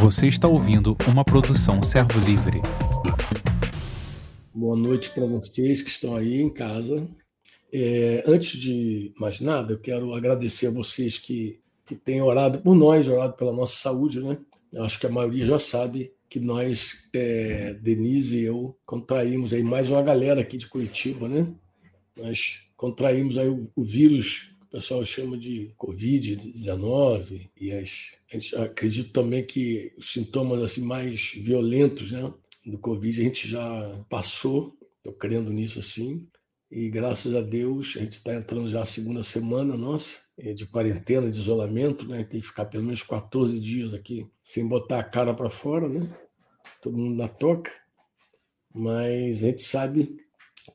Você está ouvindo uma produção Servo Livre. Boa noite para vocês que estão aí em casa. É, antes de mais nada, eu quero agradecer a vocês que, que têm orado por nós, orado pela nossa saúde, né? Eu acho que a maioria já sabe que nós, é, Denise e eu, contraímos aí mais uma galera aqui de Curitiba, né? Nós contraímos aí o, o vírus pessoal chama de Covid-19, e as, a acredito também que os sintomas assim mais violentos né, do Covid a gente já passou, estou crendo nisso assim, e graças a Deus a gente está entrando já na segunda semana nossa é, de quarentena, de isolamento, né? Tem que ficar pelo menos 14 dias aqui sem botar a cara para fora, né? Todo mundo na toca. Mas a gente sabe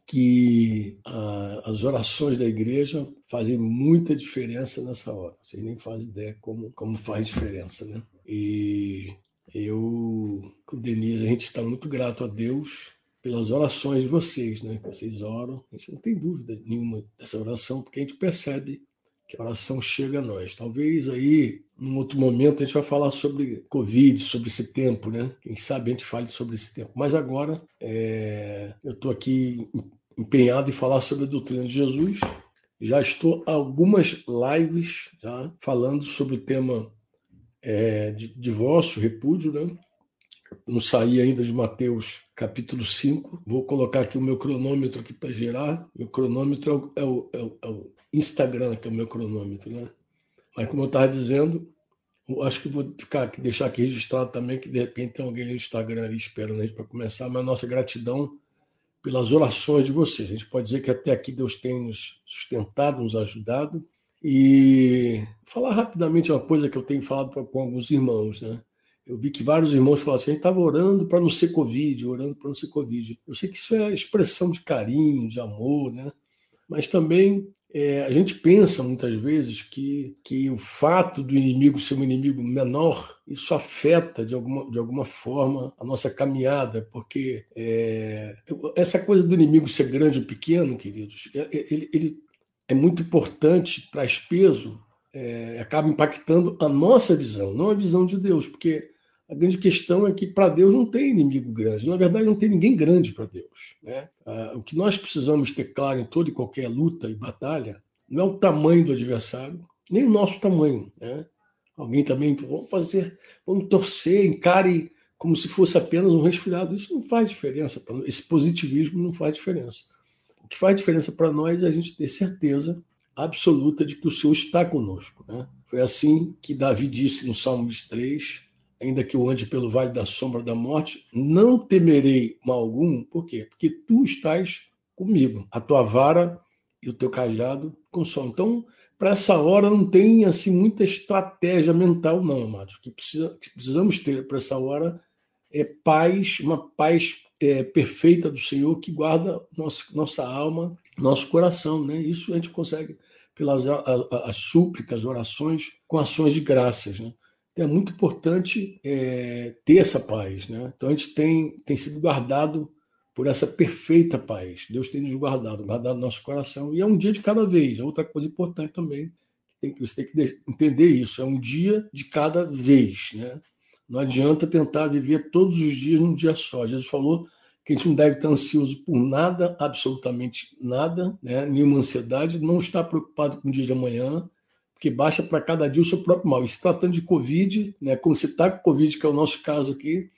que a, as orações da igreja fazem muita diferença nessa hora. Vocês nem fazem ideia como, como faz diferença, né? E eu, com Denise, a gente está muito grato a Deus pelas orações de vocês, né? Vocês oram. A gente não tem dúvida nenhuma dessa oração, porque a gente percebe que a oração chega a nós. Talvez aí, num outro momento, a gente vai falar sobre Covid, sobre esse tempo, né? Quem sabe a gente fale sobre esse tempo. Mas agora, é... eu estou aqui empenhado em falar sobre a doutrina de Jesus. Já estou algumas lives já falando sobre o tema é, de divórcio, repúdio, né? Não saí ainda de Mateus capítulo 5. Vou colocar aqui o meu cronômetro aqui para gerar. Meu cronômetro é o, é, o, é o, Instagram, que é o meu cronômetro, né? Mas como eu estava dizendo, acho que vou ficar, deixar aqui registrado também que de repente tem alguém no Instagram ali esperando a gente para começar, mas nossa gratidão pelas orações de vocês. A gente pode dizer que até aqui Deus tem nos sustentado, nos ajudado. E falar rapidamente uma coisa que eu tenho falado com alguns irmãos, né? Eu vi que vários irmãos falaram assim: a gente estava orando para não ser Covid, orando para não ser Covid. Eu sei que isso é expressão de carinho, de amor, né? Mas também é, a gente pensa muitas vezes que, que o fato do inimigo ser um inimigo menor, isso afeta de alguma, de alguma forma a nossa caminhada, porque é, essa coisa do inimigo ser grande ou pequeno, queridos, é, é, ele, ele é muito importante, traz peso, é, acaba impactando a nossa visão, não a visão de Deus, porque a grande questão é que para Deus não tem inimigo grande. Na verdade, não tem ninguém grande para Deus. Né? Ah, o que nós precisamos ter claro em toda e qualquer luta e batalha não é o tamanho do adversário, nem o nosso tamanho. Né? Alguém também, vamos fazer, vamos torcer, encare como se fosse apenas um resfriado. Isso não faz diferença. Esse positivismo não faz diferença. O que faz diferença para nós é a gente ter certeza absoluta de que o Senhor está conosco. Né? Foi assim que Davi disse no Salmo 23, ainda que eu ande pelo vale da sombra da morte, não temerei mal algum. Por quê? Porque tu estás comigo. A tua vara e o teu cajado consolam. Então, para essa hora não tem assim muita estratégia mental, não, amados. O que, precisa, que precisamos ter para essa hora é paz, uma paz é, perfeita do Senhor que guarda nosso, nossa alma, nosso coração. Né? Isso a gente consegue pelas a, a, as súplicas, orações, com ações de graças. Né? Então é muito importante é, ter essa paz. Né? Então a gente tem, tem sido guardado por essa perfeita paz. Deus tem nos guardado, guardado nosso coração. E é um dia de cada vez. É outra coisa importante também. Tem você tem que entender isso. É um dia de cada vez. Né? Não adianta tentar viver todos os dias num dia só. Jesus falou que a gente não deve estar ansioso por nada, absolutamente nada, né? nenhuma ansiedade, não estar preocupado com o dia de amanhã, porque baixa para cada dia o seu próprio mal. E se tratando de Covid, né, como você está com Covid, que é o nosso caso aqui,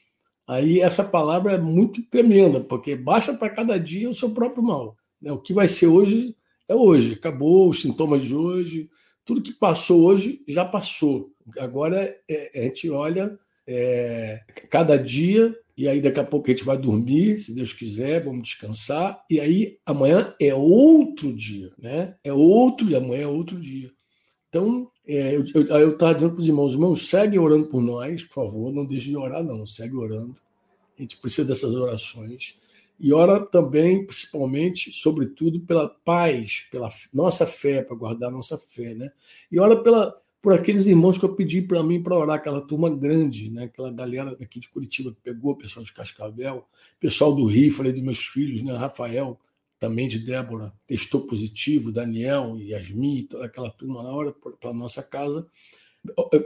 aí essa palavra é muito tremenda, porque baixa para cada dia o seu próprio mal. Né? O que vai ser hoje é hoje, acabou os sintomas de hoje, tudo que passou hoje já passou. Agora é, a gente olha é, cada dia e aí daqui a pouco a gente vai dormir, se Deus quiser, vamos descansar, e aí amanhã é outro dia, né? É outro e amanhã é outro dia. Então, é, eu estava dizendo para os irmãos, irmãos, segue orando por nós, por favor, não deixe de orar, não, segue orando. A gente precisa dessas orações. E ora também, principalmente, sobretudo, pela paz, pela nossa fé, para guardar nossa fé, né? E ora pela, por aqueles irmãos que eu pedi para mim para orar, aquela turma grande, né? aquela galera daqui de Curitiba que pegou, pessoal de Cascavel, pessoal do Rio, falei dos meus filhos, né? Rafael, também de Débora, testou positivo, Daniel, Yasmin, toda aquela turma na hora para nossa casa.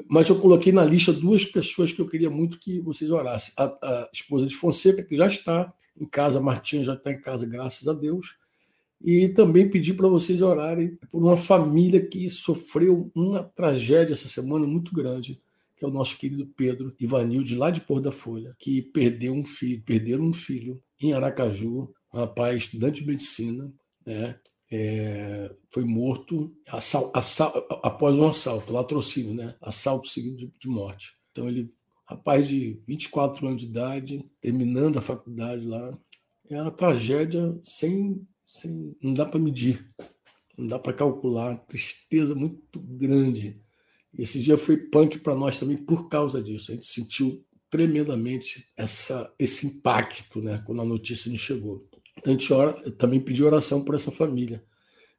Mas eu coloquei na lista duas pessoas que eu queria muito que vocês orassem. A, a esposa de Fonseca, que já está em casa, Martinha já está em casa, graças a Deus. E também pedi para vocês orarem por uma família que sofreu uma tragédia essa semana muito grande, que é o nosso querido Pedro Ivanilde, lá de Pôr da Folha, que perdeu um filho, perderam um filho em Aracaju, um rapaz estudante de medicina, né? é, foi morto assal, assal, após um assalto, latrocínio, né? Assalto seguido de, de, morte. Então ele, rapaz de 24 anos de idade, terminando a faculdade lá, é uma tragédia sem, sem não dá para medir, não dá para calcular, tristeza muito grande. Esse dia foi punk para nós também por causa disso. A gente sentiu tremendamente essa, esse impacto, né? Quando a notícia nos chegou. A gente ora, também pedi oração por essa família.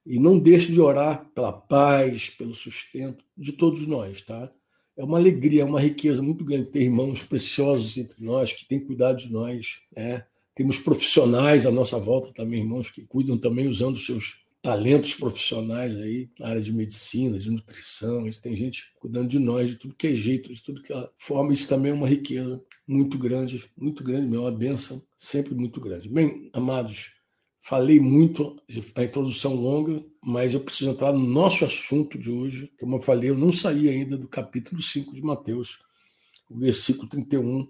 E não deixe de orar pela paz, pelo sustento de todos nós, tá? É uma alegria, é uma riqueza muito grande ter irmãos preciosos entre nós, que têm cuidado de nós. Né? Temos profissionais à nossa volta também, irmãos que cuidam também usando seus talentos profissionais aí na área de medicina, de nutrição. Tem gente cuidando de nós, de tudo que é jeito, de tudo que é forma. Isso também é uma riqueza muito grande, muito grande, é uma bênção sempre muito grande. Bem, amados, falei muito, a introdução longa, mas eu preciso entrar no nosso assunto de hoje. Como eu falei, eu não saí ainda do capítulo 5 de Mateus, o versículo 31,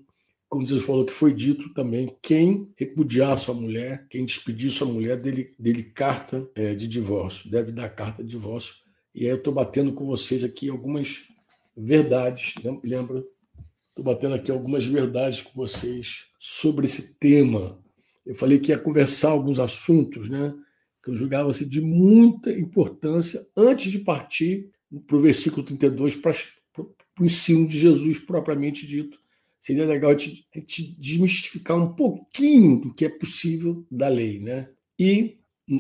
como Jesus falou que foi dito também, quem repudiar sua mulher, quem despedir sua mulher, dele, dele carta é, de divórcio, deve dar carta de divórcio. E aí eu estou batendo com vocês aqui algumas verdades, lembra? Estou batendo aqui algumas verdades com vocês sobre esse tema. Eu falei que ia conversar alguns assuntos, né? Que eu julgava assim, de muita importância antes de partir para o versículo 32 para, para o ensino de Jesus propriamente dito. Seria legal a gente desmistificar um pouquinho do que é possível da lei, né? E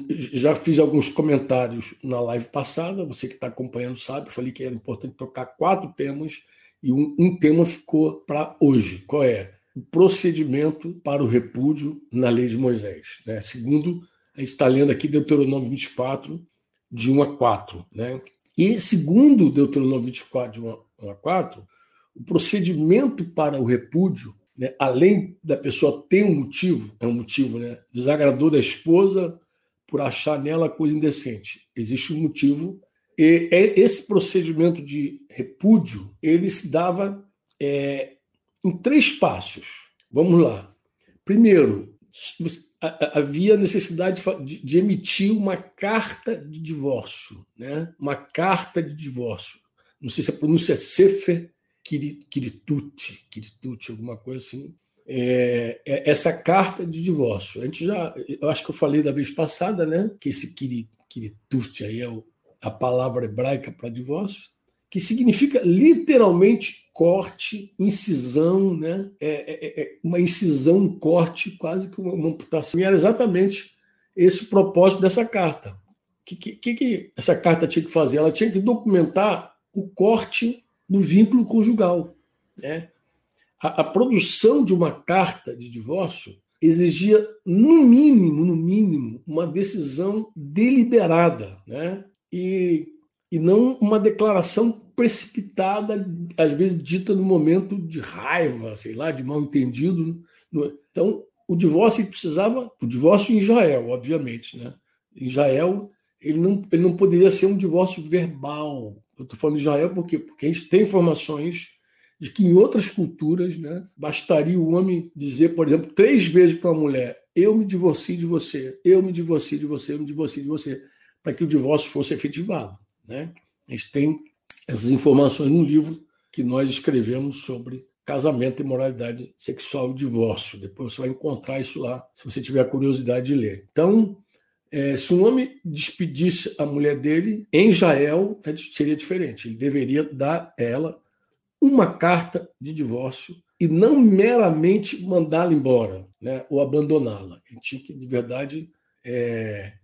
já fiz alguns comentários na live passada, você que está acompanhando sabe, falei que era importante tocar quatro temas e um, um tema ficou para hoje. Qual é? O procedimento para o repúdio na lei de Moisés. Né? Segundo, a gente está lendo aqui Deuteronômio 24, de 1 a 4. Né? E segundo Deuteronômio 24, de 1 a 4, o procedimento para o repúdio, né, além da pessoa ter um motivo, é um motivo, né, desagradou da esposa por achar nela coisa indecente. Existe um motivo e é, esse procedimento de repúdio ele se dava é, em três passos. Vamos lá. Primeiro, havia necessidade de, de, emitir uma carta de divórcio, né? uma carta de divórcio. Não sei se a pronúncia é Sefer Kiritut, Kiritut, alguma coisa assim. É, é, essa carta de divórcio. A gente já, eu acho que eu falei da vez passada, né? Que esse Kiritut aí é o a palavra hebraica para divórcio, que significa literalmente corte, incisão, né? É, é, é, é uma incisão, um corte, quase que uma amputação. E era exatamente esse o propósito dessa carta. O que, que, que essa carta tinha que fazer? Ela tinha que documentar o corte no vínculo conjugal. Né? A, a produção de uma carta de divórcio exigia, no mínimo, no mínimo, uma decisão deliberada, né? e, e não uma declaração precipitada, às vezes dita no momento de raiva, sei lá, de mal entendido. Então, o divórcio precisava, o divórcio em Israel, obviamente, né? Em Israel, ele não, ele não poderia ser um divórcio verbal. Eu estou falando de Israel porque, porque a gente tem informações de que em outras culturas, né, bastaria o homem dizer, por exemplo, três vezes para a mulher: Eu me divorcio de você, eu me divorcio de você, eu me divorcio de você para que o divórcio fosse efetivado. Né? A gente tem essas informações no livro que nós escrevemos sobre casamento e moralidade sexual e divórcio. Depois você vai encontrar isso lá, se você tiver curiosidade de ler. Então, é, se um homem despedisse a mulher dele, em Israel é seria diferente. Ele deveria dar a ela uma carta de divórcio e não meramente mandá-la embora né, ou abandoná-la. Ele tinha que, de verdade, é,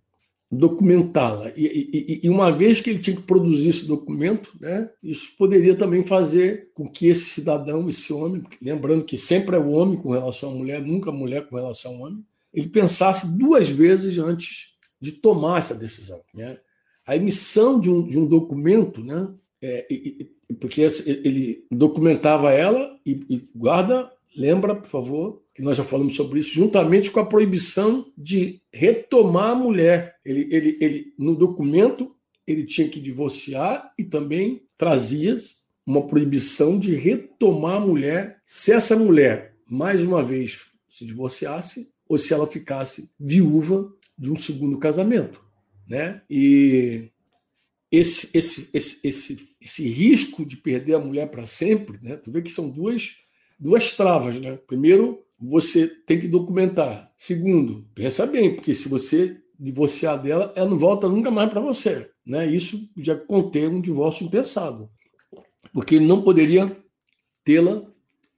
documentá-la. E, e, e, uma vez que ele tinha que produzir esse documento, né, isso poderia também fazer com que esse cidadão, esse homem, lembrando que sempre é o homem com relação à mulher, nunca a mulher com relação ao homem, ele pensasse duas vezes antes de tomar essa decisão. Né? A emissão de um, de um documento né, é, porque ele documentava ela e, e guarda, lembra, por favor, que nós já falamos sobre isso, juntamente com a proibição de retomar a mulher. Ele, ele, ele no documento ele tinha que divorciar e também trazia uma proibição de retomar a mulher se essa mulher mais uma vez se divorciasse ou se ela ficasse viúva de um segundo casamento, né? E esse, esse, esse, esse, esse risco de perder a mulher para sempre, né? Tu vê que são duas, duas travas, né? Primeiro, você tem que documentar. Segundo, pensa bem, porque se você divorciar dela, ela não volta nunca mais para você, né? Isso já contém um divórcio impensado, porque ele não poderia tê-la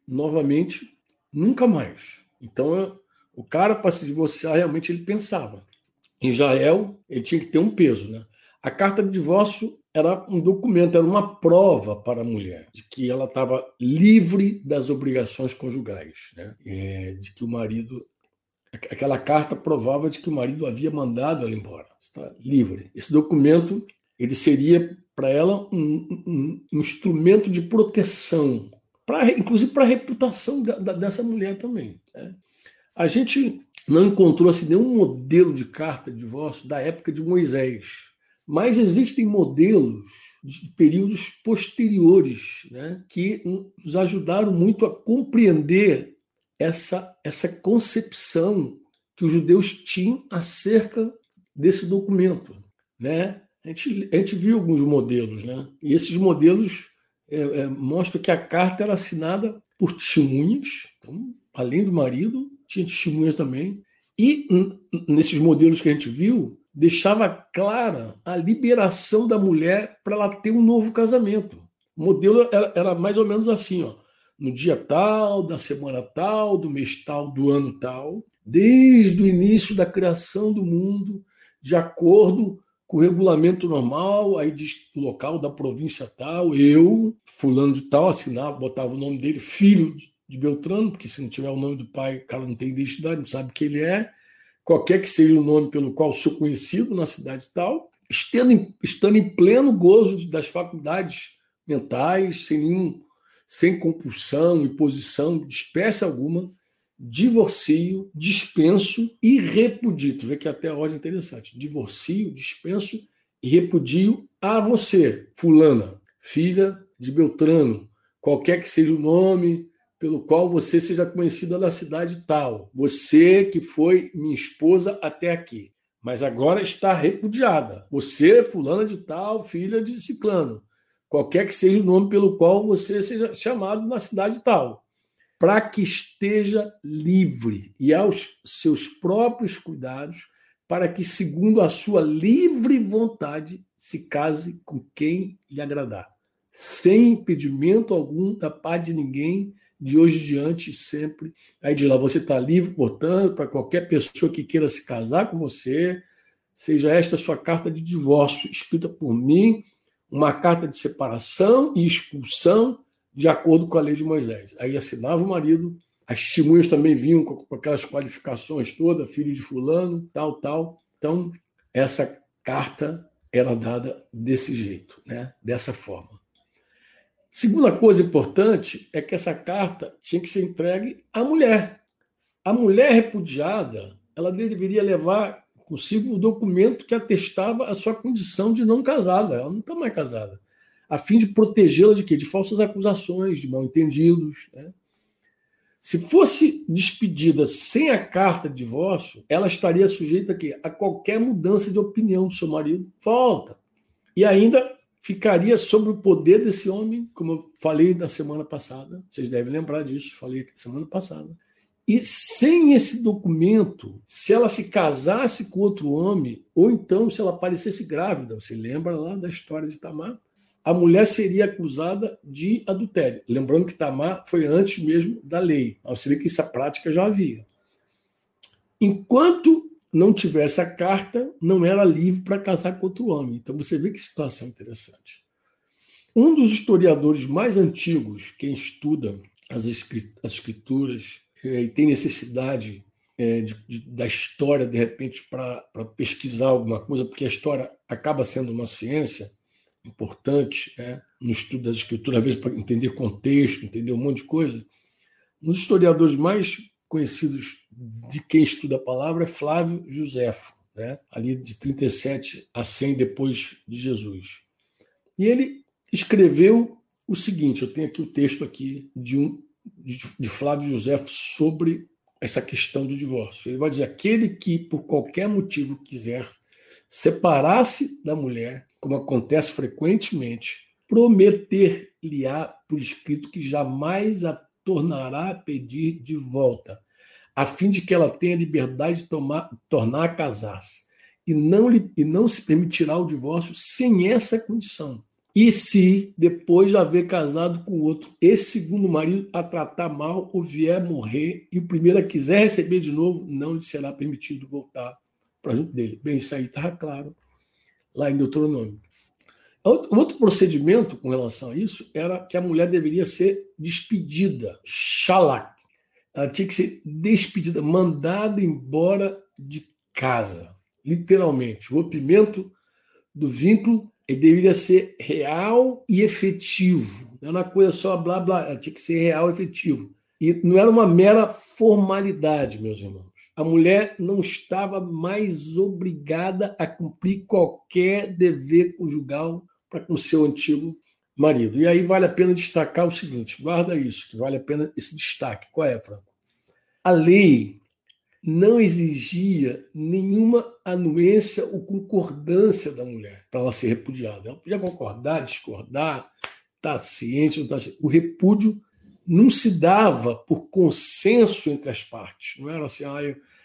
novamente nunca mais. Então, o cara para se divorciar realmente ele pensava. Em Israel, ele tinha que ter um peso, né? A carta de divórcio era um documento, era uma prova para a mulher de que ela estava livre das obrigações conjugais, né? É, de que o marido. Aquela carta provava de que o marido havia mandado ela embora. Está livre. Esse documento ele seria para ela um, um, um, instrumento de proteção, pra, inclusive para a reputação da, da, dessa mulher também. Né? A gente não encontrou assim, nenhum modelo de carta de divórcio da época de Moisés. Mas existem modelos de períodos posteriores né, que nos ajudaram muito a compreender essa, essa concepção que os judeus tinham acerca desse documento. Né? A, gente, a gente viu alguns modelos, né? e esses modelos é, é, mostram que a carta era assinada por testemunhas, então, além do marido, tinha testemunhas também, e nesses modelos que a gente viu, deixava clara a liberação da mulher para ela ter um novo casamento. O modelo era, era, mais ou menos assim, ó. No dia tal, da semana tal, do mês tal, do ano tal, desde o início da criação do mundo, de acordo com o regulamento normal, aí diz local da província tal, eu, fulano de tal, assinava, botava o nome dele, filho de Beltrano, porque se não tiver o nome do pai, o cara não tem identidade, não sabe quem ele é qualquer que seja o nome pelo qual sou conhecido na cidade tal, estando em, estando em pleno gozo das faculdades mentais, sem nenhum, sem compulsão, imposição de espécie alguma, divorcio, dispenso e repudio. Tu vê que até a ordem é interessante. Divorcio, dispenso e repudio a você, fulana, filha de Beltrano, qualquer que seja o nome, pelo qual você seja conhecida na cidade tal. Você que foi minha esposa até aqui, mas agora está repudiada. Você, fulana de tal, filha de ciclano. Qualquer que seja o nome pelo qual você seja chamado na cidade tal. Para que esteja livre e aos seus próprios cuidados, para que, segundo a sua livre vontade, se case com quem lhe agradar, sem impedimento algum da parte de ninguém, de hoje em diante sempre. Aí de lá você está livre, portanto, para qualquer pessoa que queira se casar com você, seja esta sua carta de divórcio escrita por mim, uma carta de separação e expulsão de acordo com a lei de Moisés. Aí assinava o marido, as testemunhas também vinham com aquelas qualificações todas, filho de fulano, tal, tal. Então, essa carta era dada desse jeito, né? dessa forma. Segunda coisa importante é que essa carta tinha que ser entregue à mulher. A mulher repudiada, ela deveria levar consigo o documento que atestava a sua condição de não casada. Ela não está mais casada. A fim de protegê-la de quê? De falsas acusações, de mal-entendidos. Né? Se fosse despedida sem a carta de divórcio, ela estaria sujeita a, a qualquer mudança de opinião do seu marido. Volta. E ainda ficaria sobre o poder desse homem, como eu falei na semana passada. Vocês devem lembrar disso, falei aqui semana passada. E sem esse documento, se ela se casasse com outro homem, ou então se ela aparecesse grávida, você lembra lá da história de Tamar? A mulher seria acusada de adultério. Lembrando que Tamar foi antes mesmo da lei. Você vê que essa prática já havia. Enquanto não tivesse a carta, não era livre para casar com outro homem. Então você vê que situação interessante. Um dos historiadores mais antigos, quem estuda as escrituras é, e tem necessidade é, de, de, da história, de repente, para pesquisar alguma coisa, porque a história acaba sendo uma ciência, importante né, no estudo das escrituras, às vezes para entender contexto, entender um monte de coisa. Um dos historiadores mais conhecidos de quem estuda a palavra é Flávio Josefo, né, ali de 37 a 100 depois de Jesus. E ele escreveu o seguinte, eu tenho aqui o texto aqui de um de Flávio Josefo sobre essa questão do divórcio. Ele vai dizer: aquele que, por qualquer motivo, quiser separar-se da mulher, como acontece frequentemente, prometer-lhe-á por escrito que jamais a tornará a pedir de volta, a fim de que ela tenha liberdade de tomar, tornar a casar-se, e não, lhe, e não se permitirá o divórcio sem essa condição e se, depois de haver casado com outro, esse segundo marido a tratar mal ou vier morrer e o primeiro a quiser receber de novo, não lhe será permitido voltar para junto dele. Bem, isso aí estava claro lá em Deuteronômio. Outro procedimento com relação a isso era que a mulher deveria ser despedida, shalak. Ela tinha que ser despedida, mandada embora de casa. Literalmente. O rompimento do vínculo deveria ser real e efetivo. Não era uma coisa só blá blá, tinha que ser real e efetivo. E não era uma mera formalidade, meus irmãos. A mulher não estava mais obrigada a cumprir qualquer dever conjugal para com seu antigo marido. E aí vale a pena destacar o seguinte: guarda isso, que vale a pena esse destaque. Qual é, Franco? A lei não exigia nenhuma anuência ou concordância da mulher para ela ser repudiada. Ela podia concordar, discordar, estar tá ciente, não tá ciente. O repúdio não se dava por consenso entre as partes. Não era assim, ah,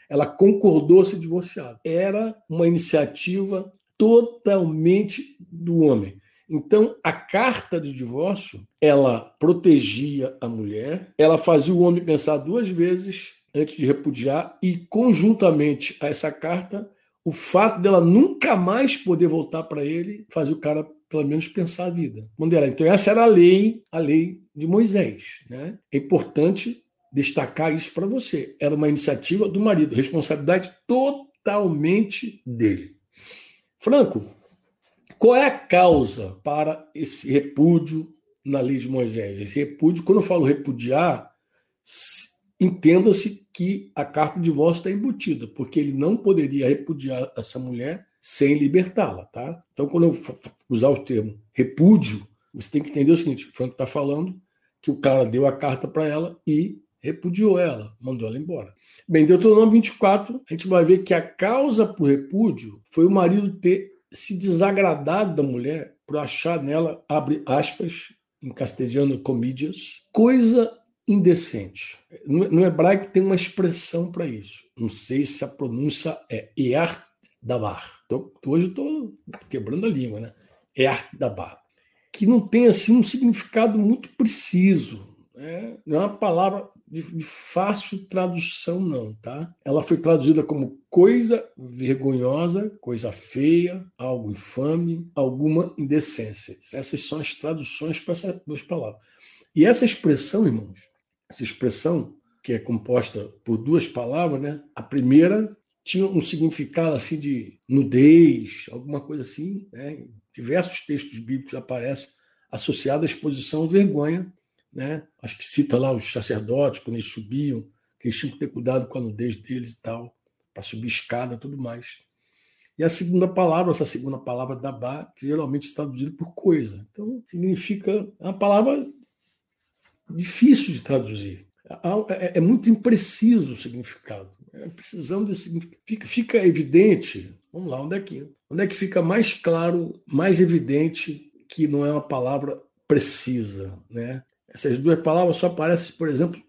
ela concordou se divorciar. Era uma iniciativa totalmente do homem. Então, a carta de divórcio, ela protegia a mulher, ela fazia o homem pensar duas vezes antes de repudiar, e conjuntamente a essa carta, o fato dela nunca mais poder voltar para ele fazia o cara pelo menos pensar a vida. Mandeira. Então essa era a lei, a lei de Moisés, né? É importante destacar isso para você. Era uma iniciativa do marido, responsabilidade totalmente dele. Franco, qual é a causa para esse repúdio na lei de Moisés? Esse repúdio, quando eu falo repudiar, entenda-se que a carta de divórcio está embutida, porque ele não poderia repudiar essa mulher sem libertá-la, tá? Então, quando eu usar o termo repúdio, você tem que entender o seguinte: o Franco está falando que o cara deu a carta para ela e repudiou ela, mandou ela embora. Bem, Deuteronômio 24, a gente vai ver que a causa por repúdio foi o marido ter se desagradado da mulher por achar nela, abre aspas, em castelhano, comídias, coisa indecente. No, hebraico tem uma expressão para isso. Não sei se a pronúncia é Eart Dabar. Então, hoje estou quebrando a língua, né? Eart Dabar. Que não tem assim um significado muito preciso. Né? Não é uma palavra de, de fácil tradução, não, tá? Ela foi traduzida como coisa vergonhosa, coisa feia, algo infame, alguma indecência. Essas são as traduções para essas duas palavras. E essa expressão, irmãos, essa expressão, que é composta por duas palavras, né? A primeira tinha um significado assim de nudez, alguma coisa assim, né? Diversos textos bíblicos aparece associado à exposição à vergonha, né? Acho que cita lá os sacerdotes quando eles subiam, que eles tinham que ter cuidado com a nudez deles e tal, para subir escada, tudo mais. E a segunda palavra, essa segunda palavra dabá, que geralmente é traduzida por coisa. Então, significa é uma palavra difícil de traduzir. É, é muito impreciso o significado. Precisão desse significado. Fica, fica evidente. Vamos lá, onde é que onde é que fica mais claro, mais evidente que não é uma palavra precisa, né? Essas duas palavras só aparecem, por exemplo,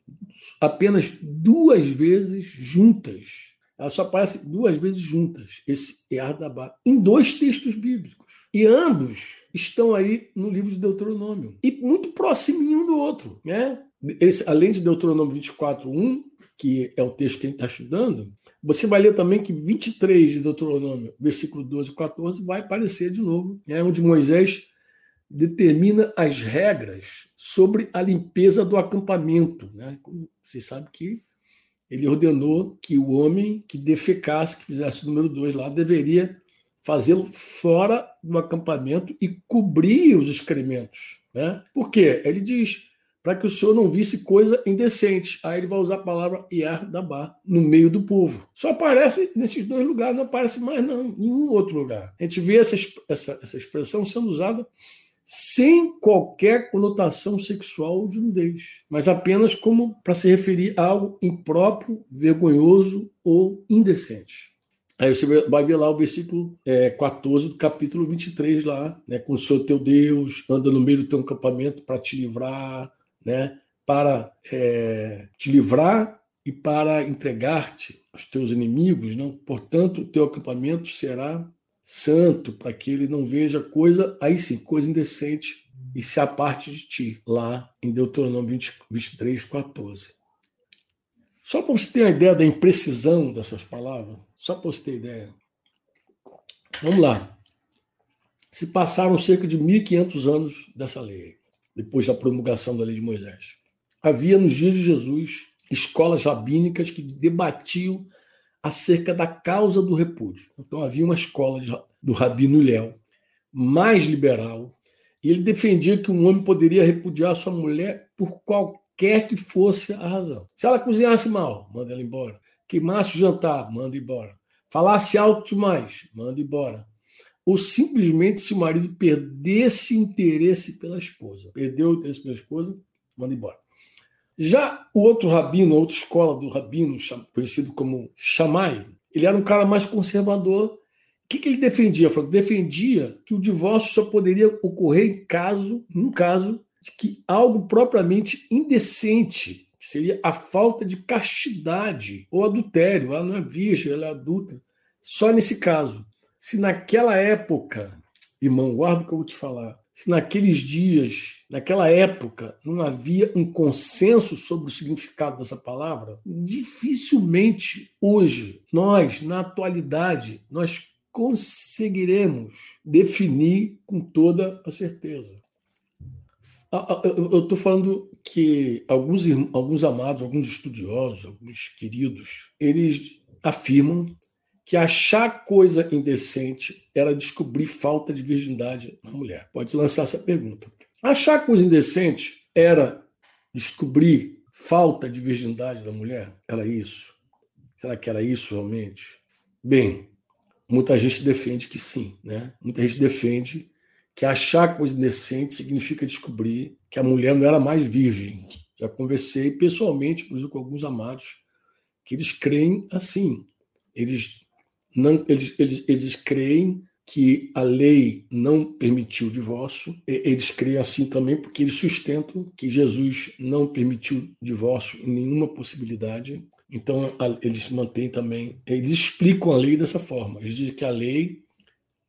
apenas duas vezes juntas. Elas só aparecem duas vezes juntas, esse Erdabá, em dois textos bíblicos. E ambos estão aí no livro de Deuteronômio. E muito próximo um do outro. Né? Esse, além de Deuteronômio 24, 1, que é o texto que a gente está estudando, você vai ler também que 23 de Deuteronômio, versículo 12 e 14, vai aparecer de novo, né? onde Moisés determina as regras sobre a limpeza do acampamento. Né? Como vocês sabem que ele ordenou que o homem que defecasse, que fizesse o número 2 lá, deveria fazê-lo fora do acampamento e cobrir os excrementos. Né? Por quê? Ele diz para que o senhor não visse coisa indecente. Aí ele vai usar a palavra Iar Dabá no meio do povo. Só aparece nesses dois lugares, não aparece mais não, em nenhum outro lugar. A gente vê essa, essa, essa expressão sendo usada sem qualquer conotação sexual ou de nudez, mas apenas como para se referir a algo impróprio, vergonhoso ou indecente. Aí você vai ver lá o versículo é, 14 do capítulo 23 lá, né? Com o Senhor teu Deus, anda no meio do teu acampamento para te livrar, né? Para é, te livrar e para entregar-te aos teus inimigos, não? Portanto, o teu acampamento será santo, para que ele não veja coisa, aí sim, coisa indecente e se aparte de ti, lá em Deuteronômio 20, 23, 14. Só para você ter uma ideia da imprecisão dessas palavras, só para você ter ideia. Vamos lá. Se passaram cerca de 1.500 anos dessa lei, depois da promulgação da lei de Moisés. Havia nos dias de Jesus escolas rabínicas que debatiam acerca da causa do repúdio. Então havia uma escola de, do Rabino Léo, mais liberal, e ele defendia que um homem poderia repudiar sua mulher por qualquer que fosse a razão. Se ela cozinhasse mal, manda ela embora. Queimasse o jantar, manda embora. Falasse alto demais, manda embora. Ou simplesmente se o marido perdesse interesse pela esposa. Perdeu o interesse pela esposa, manda embora. Já o outro rabino, a outra escola do rabino, conhecido como Shammai, ele era um cara mais conservador. O que, que ele defendia? Ele defendia que o divórcio só poderia ocorrer em caso, num caso de que algo propriamente indecente, que seria a falta de castidade ou adultério. Ela não é virgem, ela é adulta. Só nesse caso. Se naquela época, irmão, guarda o que eu vou te falar, se naqueles dias, naquela época, não havia um consenso sobre o significado dessa palavra, dificilmente hoje, nós, na atualidade, nós conseguiremos definir com toda a certeza. Ah, ah, eu estou falando que alguns, alguns amados, alguns estudiosos, alguns queridos, eles afirmam que achar coisa indecente era descobrir falta de virgindade na mulher. Pode lançar essa pergunta. Achar coisa indecente era descobrir falta de virgindade da mulher? Era isso? Será que era isso realmente? Bem, muita gente defende que sim, né? Muita gente defende que achar coisa indecente significa descobrir que a mulher não era mais virgem. Já conversei pessoalmente, inclusive com alguns amados, que eles creem assim. Eles não, eles, eles, eles creem que a lei não permitiu o divórcio, eles creem assim também porque eles sustentam que Jesus não permitiu divórcio em nenhuma possibilidade. Então, eles mantêm também, eles explicam a lei dessa forma. Eles dizem que a lei,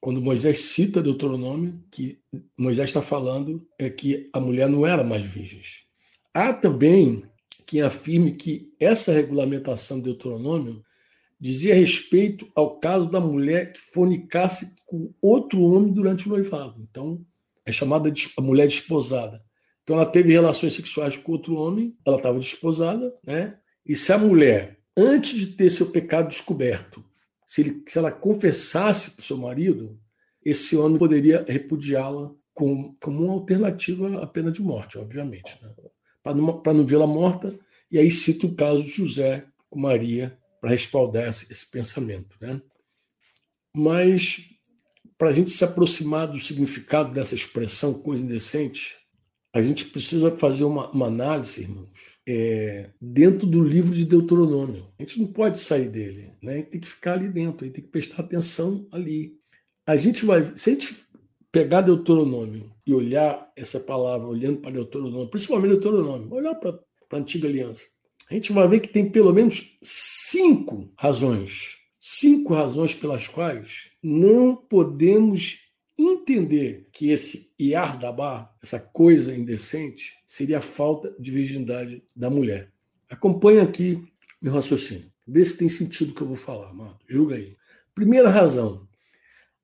quando Moisés cita Deuteronômio, que Moisés está falando é que a mulher não era mais virgem. Há também quem afirme que essa regulamentação de Deuteronômio dizia respeito ao caso da mulher que fornicasse com outro homem durante o noivado. Então, é chamada de a mulher desposada. Então, ela teve relações sexuais com outro homem, ela estava desposada, né? E se a mulher, antes de ter seu pecado descoberto, se, ele, se ela confessasse para o seu marido, esse homem poderia repudiá-la como, como uma alternativa à pena de morte, obviamente. Né? Para não, não vê-la morta, e aí cita o caso de José com Maria, para respaldar esse pensamento. Né? Mas, para a gente se aproximar do significado dessa expressão coisa indecente, a gente precisa fazer uma, uma análise, irmãos, é, dentro do livro de Deuteronômio. A gente não pode sair dele, né? a gente tem que ficar ali dentro, a gente tem que prestar atenção ali. A gente vai, se a gente pegar Deuteronômio e olhar essa palavra, olhando para Deuteronômio, principalmente Deuteronômio, olhar para a antiga aliança, a gente vai ver que tem pelo menos cinco razões, cinco razões pelas quais não podemos entender que esse Iardabá, essa coisa indecente, seria a falta de virgindade da mulher. Acompanhe aqui meu raciocínio. Vê se tem sentido o que eu vou falar, amado. Julga aí. Primeira razão.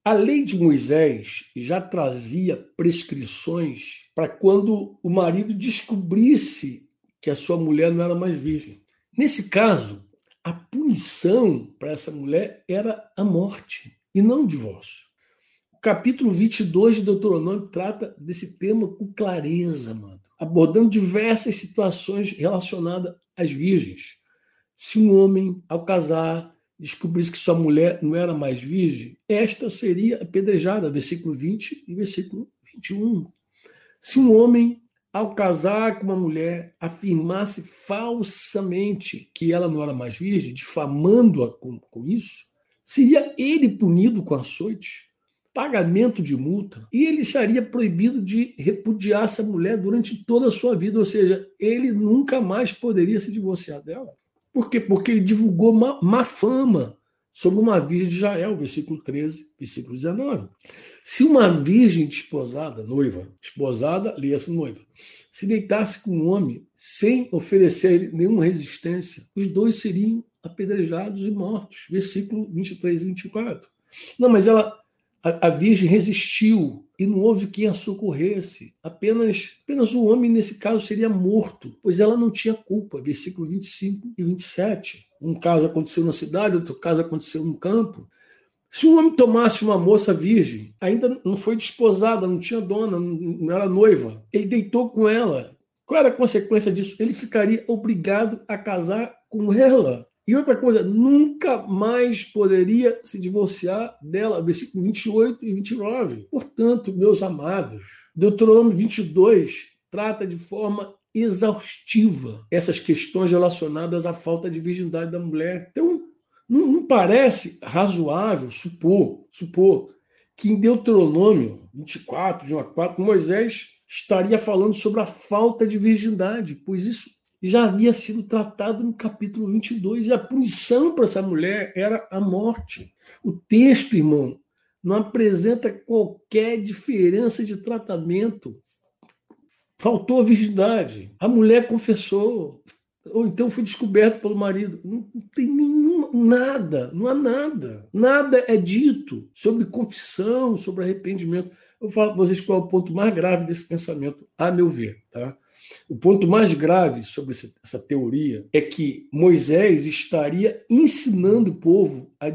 A lei de Moisés já trazia prescrições para quando o marido descobrisse que a sua mulher não era mais virgem. Nesse caso, a punição para essa mulher era a morte. e não o divórcio. O capítulo 22 de Deuteronômio trata desse tema com clareza, mano, abordando diversas situações relacionadas às virgens. Se um homem, ao casar, descobrisse que sua mulher não era mais virgem, esta seria apedrejada, versículo 20 e versículo 21. Se um homem, ao casar com uma mulher, afirmasse falsamente que ela não era mais virgem, difamando-a com, com isso, seria ele punido com açoite, pagamento de multa, e ele estaria proibido de repudiar essa mulher durante toda a sua vida, ou seja, ele nunca mais poderia se divorciar dela. Por quê? Porque ele divulgou má, má fama sobre uma virgem de Israel, versículo 13, versículo 19. Se uma virgem desposada, noiva, desposada, lia-se noiva, se deitasse com um homem sem oferecer nenhuma resistência, os dois seriam apedrejados e mortos. Versículo 23 e 24. Não, mas ela a, a virgem resistiu e não houve quem a socorresse. Apenas, apenas o homem, nesse caso, seria morto, pois ela não tinha culpa. Versículo 25 e 27. Um caso aconteceu na cidade, outro caso aconteceu no campo. Se um homem tomasse uma moça virgem, ainda não foi desposada, não tinha dona, não era noiva, ele deitou com ela. Qual era a consequência disso? Ele ficaria obrigado a casar com ela. E outra coisa, nunca mais poderia se divorciar dela, versículo 28 e 29. Portanto, meus amados, Deuteronômio 22 trata de forma exaustiva essas questões relacionadas à falta de virgindade da mulher. Então, não, não parece razoável supor, supor que em Deuteronômio 24, de 1 a 4, Moisés estaria falando sobre a falta de virgindade, pois isso já havia sido tratado no capítulo 22, e a punição para essa mulher era a morte. O texto, irmão, não apresenta qualquer diferença de tratamento. Faltou a virgindade. A mulher confessou, ou então foi descoberto pelo marido. Não tem nenhuma, nada, não há nada. Nada é dito sobre confissão, sobre arrependimento. Eu falar para vocês qual é o ponto mais grave desse pensamento, a meu ver. Tá? O ponto mais grave sobre essa teoria é que Moisés estaria ensinando o povo a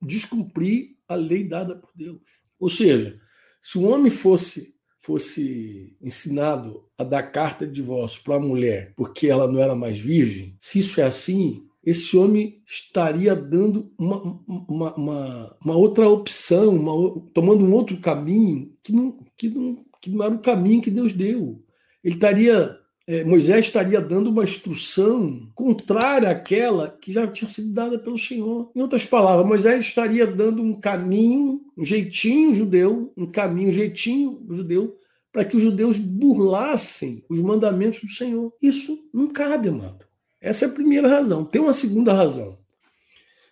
descumprir a lei dada por Deus. Ou seja, se um homem fosse fosse ensinado a dar carta de divórcio para a mulher porque ela não era mais virgem, se isso é assim, esse homem estaria dando uma, uma, uma, uma outra opção, uma, tomando um outro caminho que não, que, não, que não era o caminho que Deus deu. Ele estaria, é, Moisés estaria dando uma instrução contrária àquela que já tinha sido dada pelo Senhor. Em outras palavras, Moisés estaria dando um caminho, um jeitinho judeu, um caminho, um jeitinho judeu, para que os judeus burlassem os mandamentos do Senhor. Isso não cabe, amado. Essa é a primeira razão. Tem uma segunda razão.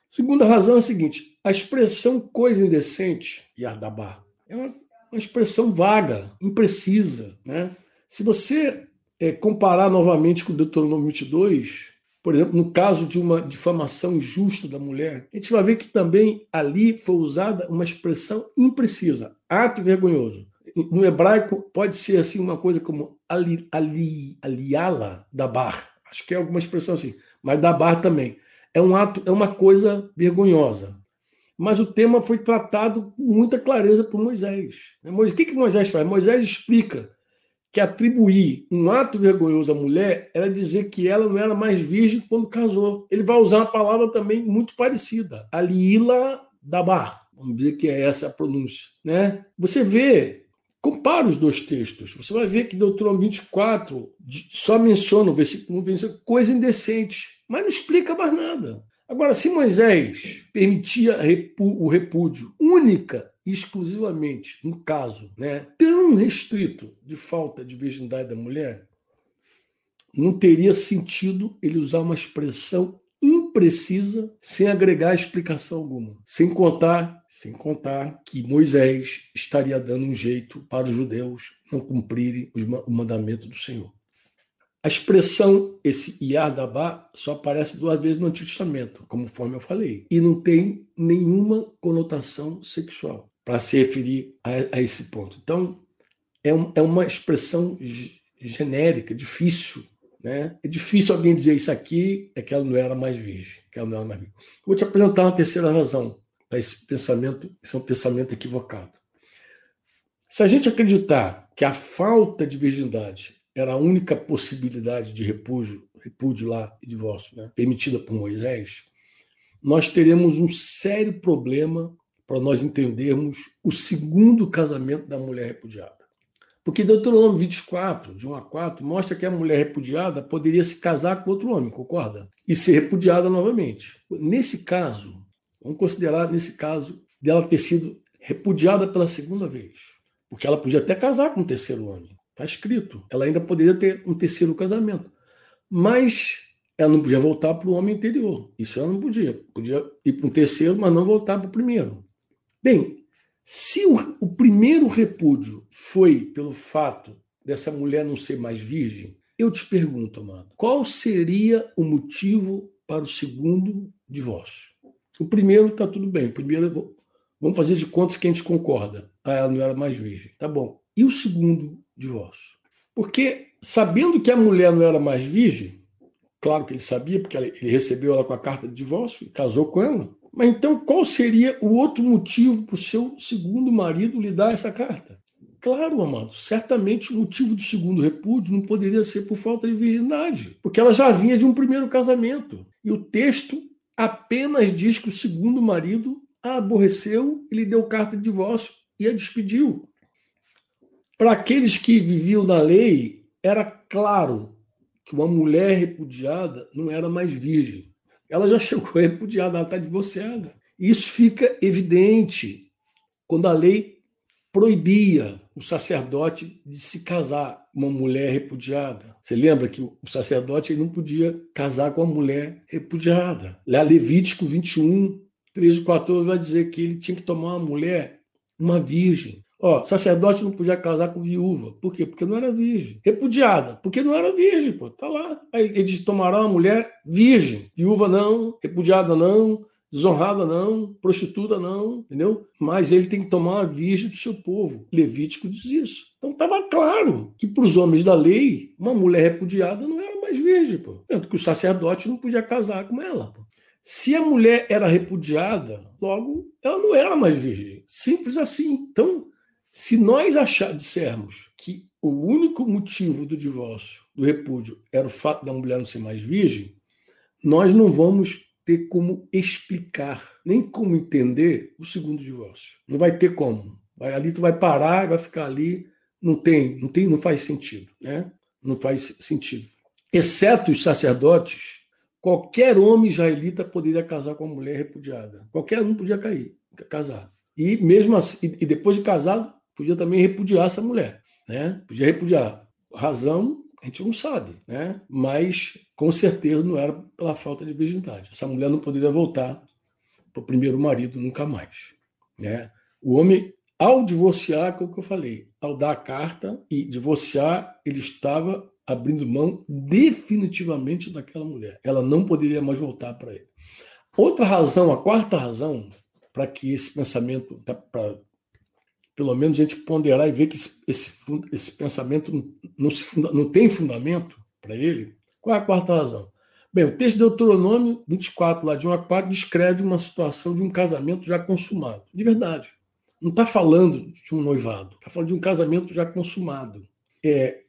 Segunda razão é a seguinte: a expressão coisa indecente, Yardabá, é uma, uma expressão vaga, imprecisa, né? Se você é, comparar novamente com o Deuteronômio 22, por exemplo, no caso de uma difamação injusta da mulher, a gente vai ver que também ali foi usada uma expressão imprecisa, ato vergonhoso. No hebraico pode ser assim uma coisa como ali, ali, aliala da bar. Acho que é alguma expressão assim, mas da bar também. É um ato, é uma coisa vergonhosa. Mas o tema foi tratado com muita clareza por Moisés. O que, que Moisés faz? Moisés explica que atribuir um ato vergonhoso à mulher era dizer que ela não era mais virgem quando casou. Ele vai usar uma palavra também muito parecida, aliila dabar. Vamos ver que é essa a pronúncia, né? Você vê, compara os dois textos. Você vai ver que Deuteronômio 24 só menciona o versículo 1, coisa indecente, mas não explica mais nada. Agora, se Moisés permitia o repúdio única exclusivamente um caso né, tão restrito de falta de virgindade da mulher, não teria sentido ele usar uma expressão imprecisa sem agregar explicação alguma. Sem contar, sem contar que Moisés estaria dando um jeito para os judeus não cumprirem o mandamento do Senhor. A expressão esse Yardabá só aparece duas vezes no Antigo Testamento, conforme eu falei, e não tem nenhuma conotação sexual para se referir a, a, esse ponto. Então, é, um, é uma expressão genérica, difícil. Né? É difícil alguém dizer isso aqui, é que ela não era mais virgem. Que ela não era mais virgem. Vou te apresentar uma terceira razão para esse pensamento, esse é um pensamento equivocado. Se a gente acreditar que a falta de virgindade era a única possibilidade de repúdio, repúdio lá e divórcio, né, permitida por Moisés, nós teremos um sério problema para nós entendermos o segundo casamento da mulher repudiada. Porque Deuteronômio 24, de 1 a 4, mostra que a mulher repudiada poderia se casar com outro homem, concorda? E ser repudiada novamente. Nesse caso, vamos considerar nesse caso dela ter sido repudiada pela segunda vez. Porque ela podia até casar com um terceiro homem. Está escrito. Ela ainda poderia ter um terceiro casamento. Mas ela não podia voltar para o homem anterior. Isso ela não podia. Podia ir para um terceiro, mas não voltar para o primeiro. Bem, se o, o primeiro repúdio foi pelo fato dessa mulher não ser mais virgem, eu te pergunto, amado, qual seria o motivo para o segundo divórcio? O primeiro está tudo bem. O primeiro, vamos fazer de contas que a gente concorda. Ah, ela não era mais virgem. Tá bom. E o segundo divórcio? Porque, sabendo que a mulher não era mais virgem, claro que ele sabia, porque ele recebeu ela com a carta de divórcio e casou com ela, mas então qual seria o outro motivo para o seu segundo marido lhe dar essa carta? Claro, amado, certamente o motivo do segundo repúdio não poderia ser por falta de virgindade, porque ela já vinha de um primeiro casamento. E o texto apenas diz que o segundo marido a aborreceu e lhe deu carta de divórcio e a despediu. Para aqueles que viviam na lei, era claro que uma mulher repudiada não era mais virgem ela já chegou repudiada, ela está divorciada. Isso fica evidente quando a lei proibia o sacerdote de se casar com uma mulher repudiada. Você lembra que o sacerdote não podia casar com uma mulher repudiada. Lá Levítico 21, 13 e 14 vai dizer que ele tinha que tomar uma mulher, uma virgem. Ó, sacerdote não podia casar com viúva. Por quê? Porque não era virgem. Repudiada, porque não era virgem, pô. Tá lá. Aí eles tomarão uma mulher virgem. Viúva não, repudiada não, desonrada não, prostituta não, entendeu? Mas ele tem que tomar uma virgem do seu povo. Levítico diz isso. Então estava claro que para os homens da lei, uma mulher repudiada não era mais virgem, pô. Tanto que o sacerdote não podia casar com ela, pô. Se a mulher era repudiada, logo ela não era mais virgem. Simples assim. Então, se nós achar, dissermos que o único motivo do divórcio, do repúdio, era o fato da mulher não ser mais virgem, nós não vamos ter como explicar, nem como entender o segundo divórcio. Não vai ter como. Vai, ali tu vai parar, vai ficar ali, não tem, não tem, não faz sentido, né? Não faz sentido. Exceto os sacerdotes, qualquer homem israelita poderia casar com uma mulher repudiada. Qualquer um podia cair, casar. E mesmo assim, e depois de casado, podia também repudiar essa mulher, né? Podia repudiar. Razão, a gente não sabe, né? Mas com certeza não era pela falta de virgindade. Essa mulher não poderia voltar para o primeiro marido nunca mais, né? O homem, ao divorciar, que é eu falei, ao dar a carta e divorciar, ele estava abrindo mão definitivamente daquela mulher. Ela não poderia mais voltar para ele. Outra razão, a quarta razão para que esse pensamento, para pelo menos a gente ponderar e ver que esse, esse, esse pensamento não, funda, não tem fundamento para ele, qual é a quarta razão? Bem, o texto de Deuteronômio 24, lá de 1 a 4, descreve uma situação de um casamento já consumado. De verdade. Não está falando de um noivado, está falando de um casamento já consumado. É,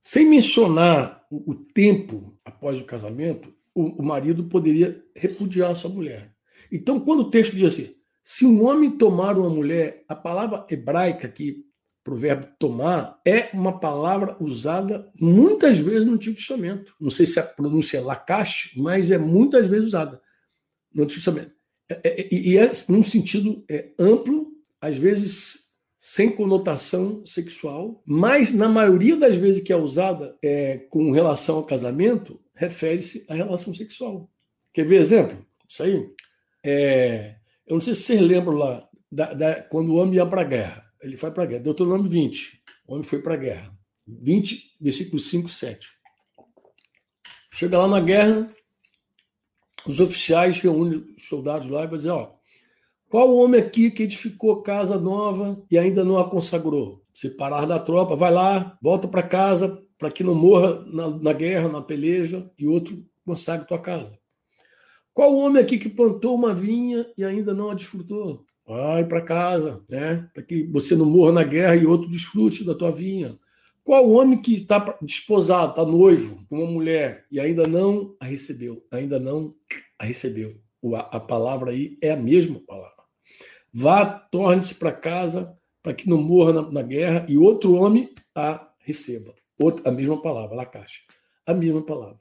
sem mencionar o, o tempo após o casamento, o, o marido poderia repudiar a sua mulher. Então, quando o texto diz assim, se um homem tomar uma mulher, a palavra hebraica que para o verbo tomar é uma palavra usada muitas vezes no Antigo Testamento. Não sei se a pronúncia é lacache, mas é muitas vezes usada no Antigo Testamento. É, é, é, e é num sentido amplo, às vezes sem conotação sexual, mas na maioria das vezes que é usada é, com relação ao casamento, refere-se à relação sexual. Quer ver exemplo? Isso aí. É, eu não sei se vocês lembram lá, da, da, quando o homem ia para a guerra. Ele foi para a guerra. Deuteronômio 20. O homem foi para a guerra. 20, versículo 5, 7. Chega lá na guerra, os oficiais reúnem os soldados lá e vão dizer: ó, qual homem aqui que edificou casa nova e ainda não a consagrou? Separar da tropa, vai lá, volta para casa para que não morra na, na, guerra, na peleja, e outro consagre tua casa. Qual homem aqui que plantou uma vinha e ainda não a desfrutou? Vai para casa, né? Para que você não morra na guerra e outro desfrute da tua vinha. Qual homem que está desposado, está noivo com uma mulher e ainda não a recebeu? Ainda não a recebeu. A palavra aí é a mesma palavra. Vá, torne-se para casa para que não morra na, na, guerra e outro homem a receba. Outra, a mesma palavra, Lacache. A mesma palavra.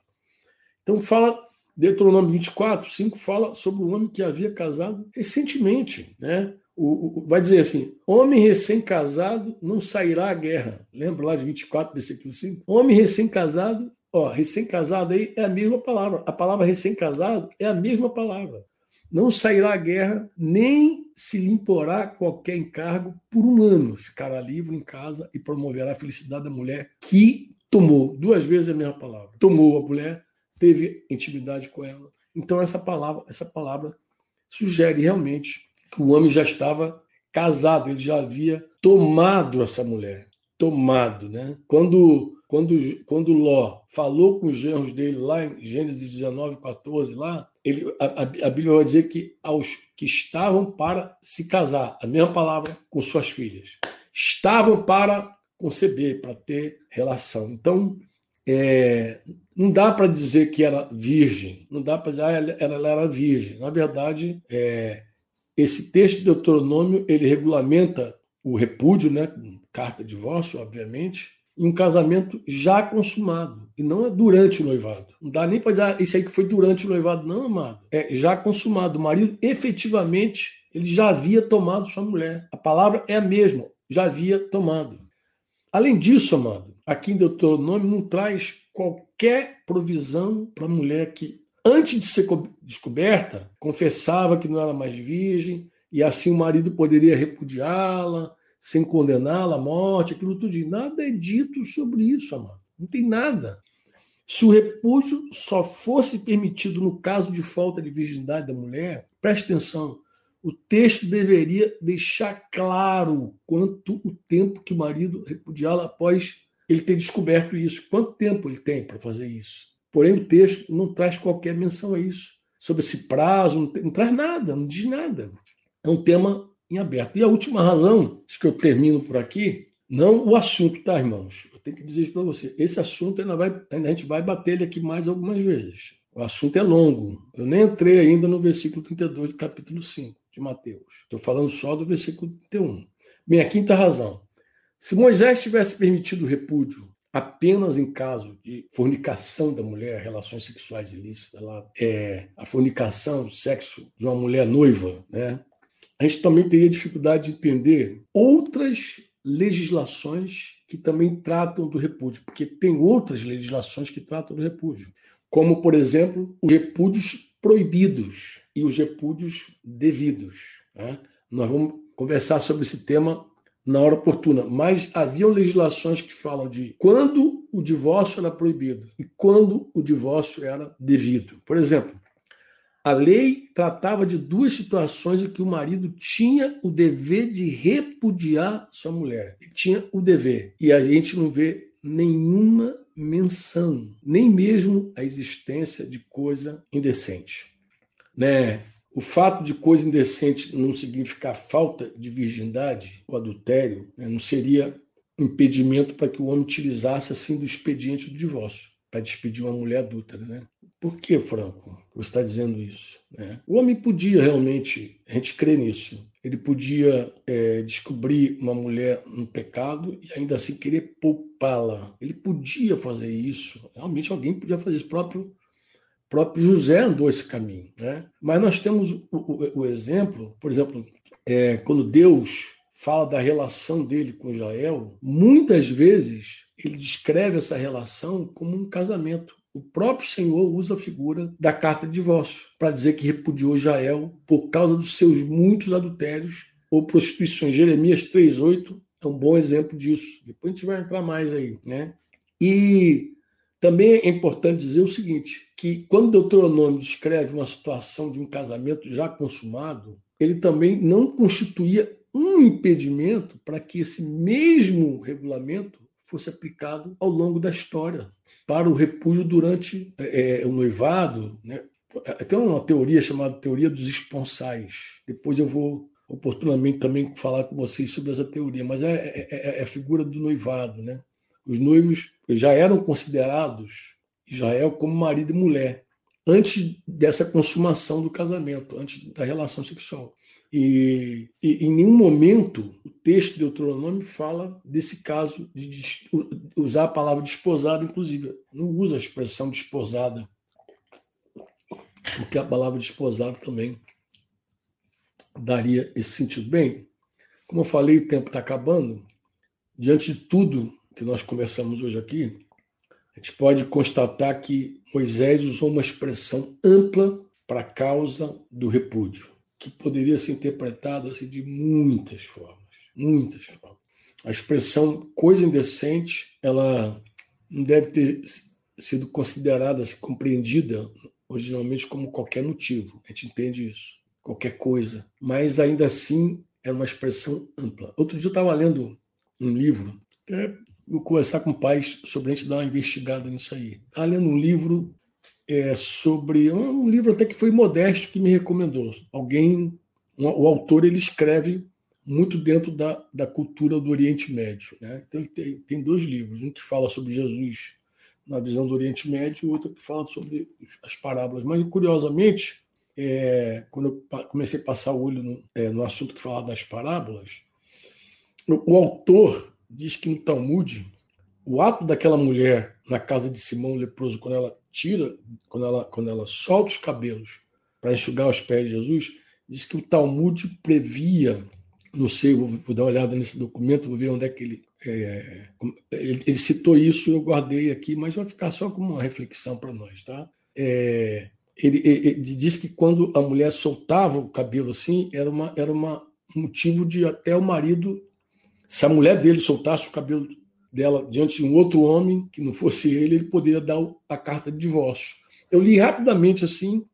Então fala, Deuteronômio 24, 5 fala sobre o homem que havia casado recentemente, né? O, o, vai dizer assim: homem recém-casado não sairá à guerra. Lembra lá de 24, versículo 5? Homem recém-casado, ó, recém-casado aí é a mesma palavra. A palavra recém-casado é a mesma palavra. Não sairá à guerra, nem se lhe imporá qualquer encargo por um ano. Ficará livre em casa e promoverá a felicidade da mulher que tomou, duas vezes a mesma palavra. Tomou a mulher, teve intimidade com ela. Então essa palavra, essa palavra sugere realmente que o homem já estava casado, ele já havia tomado essa mulher, tomado, né? Quando quando quando Ló falou com os genros dele lá em Gênesis 19, 14 lá, ele a, a Bíblia vai dizer que aos que estavam para se casar, a mesma palavra com suas filhas, estavam para conceber, para ter relação. Então, é, não dá para dizer que era virgem, não dá para dizer ah, ela, ela, era virgem. Na verdade, é, esse texto de Deuteronômio ele regulamenta o repúdio, né, carta de divórcio, obviamente, em um casamento já consumado, e não é durante o noivado. Não dá nem para dizer, ah, isso aí que foi durante o noivado, não, amado. É já consumado. O marido, efetivamente, ele já havia tomado sua mulher. A palavra é a mesma, já havia tomado. Além disso, amado, aqui em Deuteronômio não traz qualquer provisão para a mulher que antes de ser descoberta, confessava que não era mais virgem, e assim o marido poderia repudiá-la, sem condená-la à morte, aquilo tudo. Nada é dito sobre isso, amado. Não tem nada. Se o repúdio só fosse permitido no caso de falta de virgindade da mulher, preste atenção, o texto deveria deixar claro quanto o tempo que o marido repudiá-la após ele ter descoberto isso. Quanto tempo ele tem para fazer isso? Porém, o texto não traz qualquer menção a isso. Sobre esse prazo, não, não traz nada, não diz nada. É um tema em aberto. E a última razão, acho que eu termino por aqui, não o assunto, tá, irmãos? Eu tenho que dizer isso para você. Esse assunto ainda vai, a gente vai bater ele aqui mais algumas vezes. O assunto é longo. Eu nem entrei ainda no versículo 32 do capítulo 5 de Mateus. Estou falando só do versículo 31. Bem, a quinta razão. Se Moisés tivesse permitido o repúdio apenas em caso de fornicação da mulher, relações sexuais ilícitas, lá, é, a fornicação, o sexo de uma mulher noiva, né? a gente também teria dificuldade de entender outras legislações que também tratam do repúdio, porque tem outras legislações que tratam do repúdio, como, por exemplo, os repúdios proibidos e os repúdios devidos. Né? Nós vamos conversar sobre esse tema na hora oportuna, mas haviam legislações que falam de quando o divórcio era proibido e quando o divórcio era devido. Por exemplo, a lei tratava de duas situações em que o marido tinha o dever de repudiar sua mulher. Ele tinha o dever. E a gente não vê nenhuma menção, nem mesmo a existência de coisa indecente. Né? O fato de coisa indecente não significar falta de virgindade ou adultério né, não seria impedimento para que o homem utilizasse assim do expediente do divórcio para despedir uma mulher adúltera, né? Por que, Franco, você está dizendo isso? Né? O homem podia realmente, a gente crê nisso, ele podia é, descobrir uma mulher no pecado e ainda assim querer poupá-la. Ele podia fazer isso. Realmente alguém podia fazer isso. O próprio próprio José andou esse caminho. Né? Mas nós temos o, o, o exemplo, por exemplo, é, quando Deus fala da relação dele com Israel, muitas vezes ele descreve essa relação como um casamento. O próprio Senhor usa a figura da carta de divórcio para dizer que repudiou Israel por causa dos seus muitos adultérios ou prostituições. Jeremias 3,8 é um bom exemplo disso. Depois a gente vai entrar mais aí. Né? E também é importante dizer o seguinte: que quando Deuteronômio descreve uma situação de um casamento já consumado, ele também não constituía um impedimento para que esse mesmo regulamento fosse aplicado ao longo da história para o repúdio durante é, é o noivado, né? tem uma teoria chamada teoria dos esponsais. Depois eu vou oportunamente também falar com vocês sobre essa teoria, mas é, é, é, é a figura do noivado, né? Os noivos já eram considerados Israel como marido e mulher antes dessa consumação do casamento, antes da relação sexual. E, e, em nenhum momento o texto de Deuteronômio fala desse caso de, de usar a palavra desposada, inclusive. Não usa a expressão desposada, porque a palavra desposada também daria esse sentido. Bem, como eu falei, o tempo está acabando. Diante de tudo que nós conversamos hoje aqui, a gente pode constatar que Moisés usou uma expressão ampla para a causa do repúdio, que poderia ser interpretada assim, de muitas formas, muitas formas. A expressão coisa indecente, ela não deve ter sido considerada, assim, compreendida originalmente como qualquer motivo. A gente entende isso, qualquer coisa. Mas ainda assim é uma expressão ampla. Outro dia eu estava lendo um livro, é conversar com pais sobre a gente dar uma investigada nisso aí. Estava lendo um livro é, sobre um livro até que foi modesto que me recomendou. Alguém, um, o autor ele escreve muito dentro da, da cultura do Oriente Médio. Né? Então ele tem, tem dois livros, um que fala sobre Jesus na visão do Oriente Médio e outro que fala sobre as parábolas. Mas curiosamente, é, quando eu comecei a passar o olho no, é, no assunto que fala das parábolas, o autor diz que no Talmud, o ato daquela mulher na casa de Simão leproso, quando ela tira, quando ela, quando ela solta os cabelos para enxugar os pés de Jesus, diz que o Talmud previa, não sei, vou, vou dar uma olhada nesse documento, vou ver onde é que ele, é, ele, ele, citou isso, eu guardei aqui, mas vai ficar só como uma reflexão para nós, tá? É, ele, ele, ele, diz que quando a mulher soltava o cabelo assim, era uma era uma motivo de até o marido se a mulher dele soltasse o cabelo dela diante de um outro homem que não fosse ele, ele poderia dar a carta de divórcio. Eu li rapidamente assim,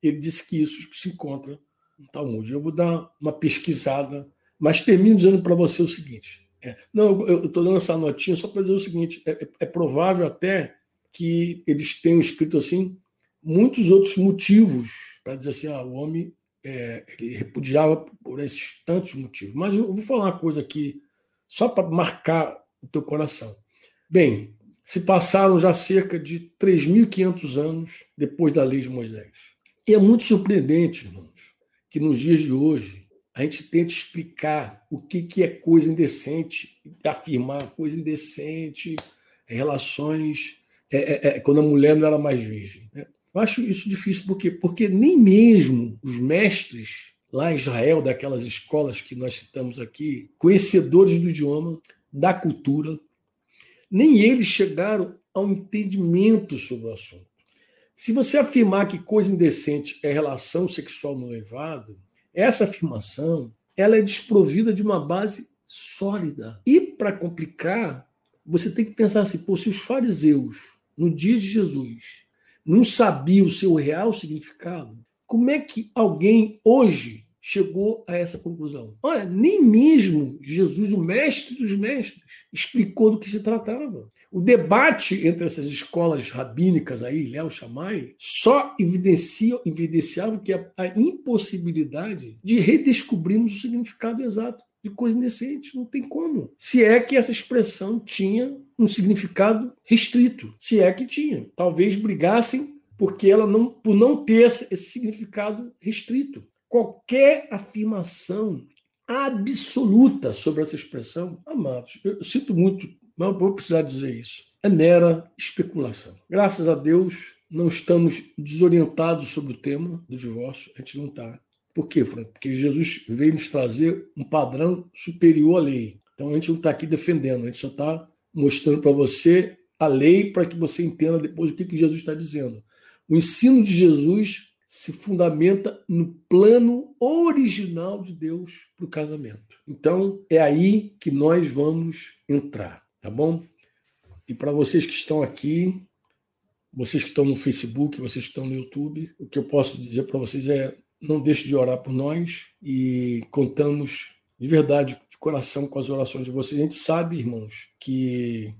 ele disse que isso se encontra no Talmud. Eu vou dar uma pesquisada, mas termino dizendo para você o seguinte. É, não, eu estou dando essa notinha só para dizer o seguinte: é, é, é provável até que eles tenham escrito assim muitos outros motivos para dizer assim, ah, o homem é, ele repudiava por esses tantos motivos. Mas eu vou falar uma coisa aqui só para marcar o teu coração. Bem, se passaram já cerca de 3.500 anos depois da lei de Moisés. E é muito surpreendente, irmãos, que nos dias de hoje a gente tente explicar o que, que é coisa indecente, afirmar coisa indecente, relações, é, é, é, quando a mulher não era mais virgem. Né? Eu acho isso difícil, por quê? Porque nem mesmo os mestres lá em Israel, daquelas escolas que nós citamos aqui, conhecedores do idioma, da cultura, nem eles chegaram ao entendimento sobre o assunto. Se você afirmar que coisa indecente é relação sexual no noivado, essa afirmação ela é desprovida de uma base sólida. E para complicar, você tem que pensar assim: pô, se os fariseus, no dia de Jesus, não sabiam o seu real significado, como é que alguém hoje chegou a essa conclusão? Olha, nem mesmo Jesus, o mestre dos mestres, explicou do que se tratava. O debate entre essas escolas rabínicas aí, Léo Chamai, só evidencia, evidenciava que a, a impossibilidade de redescobrirmos o significado exato de coisa indecente. Não tem como. Se é que essa expressão tinha um significado restrito. Se é que tinha. Talvez brigassem porque ela não, por não ter esse significado restrito. Qualquer afirmação absoluta sobre essa expressão, amados, eu sinto muito, não vou precisar dizer isso, é mera especulação. Graças a Deus, não estamos desorientados sobre o tema do divórcio, a gente não está. Por quê, Frank? Porque Jesus veio nos trazer um padrão superior à lei. Então a gente não está aqui defendendo, a gente só está mostrando para você a lei para que você entenda depois o que, que Jesus está dizendo. O ensino de Jesus se fundamenta no plano original de Deus para o casamento. Então, é aí que nós vamos entrar, tá bom? E para vocês que estão aqui, vocês que estão no Facebook, vocês que estão no YouTube, o que eu posso dizer para vocês é: não deixe de orar por nós e contamos de verdade, de coração, com as orações de vocês. A gente sabe, irmãos, que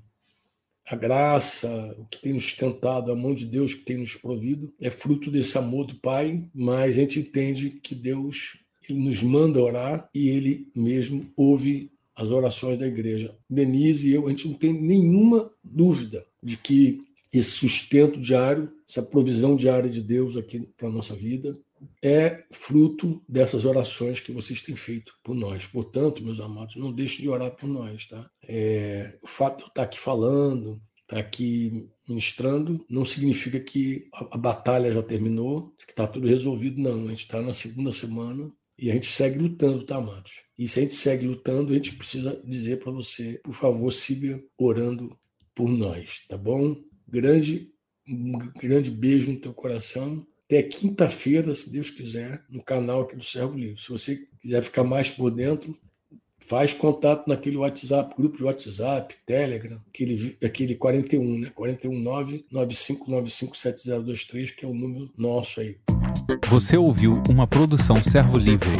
a graça, o que tem nos tentado, a mão de Deus que tem nos provido, é fruto desse amor do Pai, mas a gente entende que Deus ele nos manda orar e ele mesmo ouve as orações da igreja. Denise e eu, a gente não tem nenhuma dúvida de que esse sustento diário, essa provisão diária de Deus aqui para a nossa vida, é fruto dessas orações que vocês têm feito por nós. Portanto, meus amados, não deixe de orar por nós. Tá? É, o fato de eu estar aqui falando, estar aqui ministrando, não significa que a, a batalha já terminou, que está tudo resolvido, não. A gente está na segunda semana e a gente segue lutando, tá, amados? E se a gente segue lutando, a gente precisa dizer para você, por favor, siga orando por nós, tá bom? Grande, um grande beijo no teu coração. Até quinta-feira, se Deus quiser, no canal aqui do Servo Livre. Se você quiser ficar mais por dentro, faz contato naquele WhatsApp, grupo de WhatsApp, Telegram, aquele, aquele 41, né? 419 95957023, que é o número nosso aí. Você ouviu uma produção Servo Livre.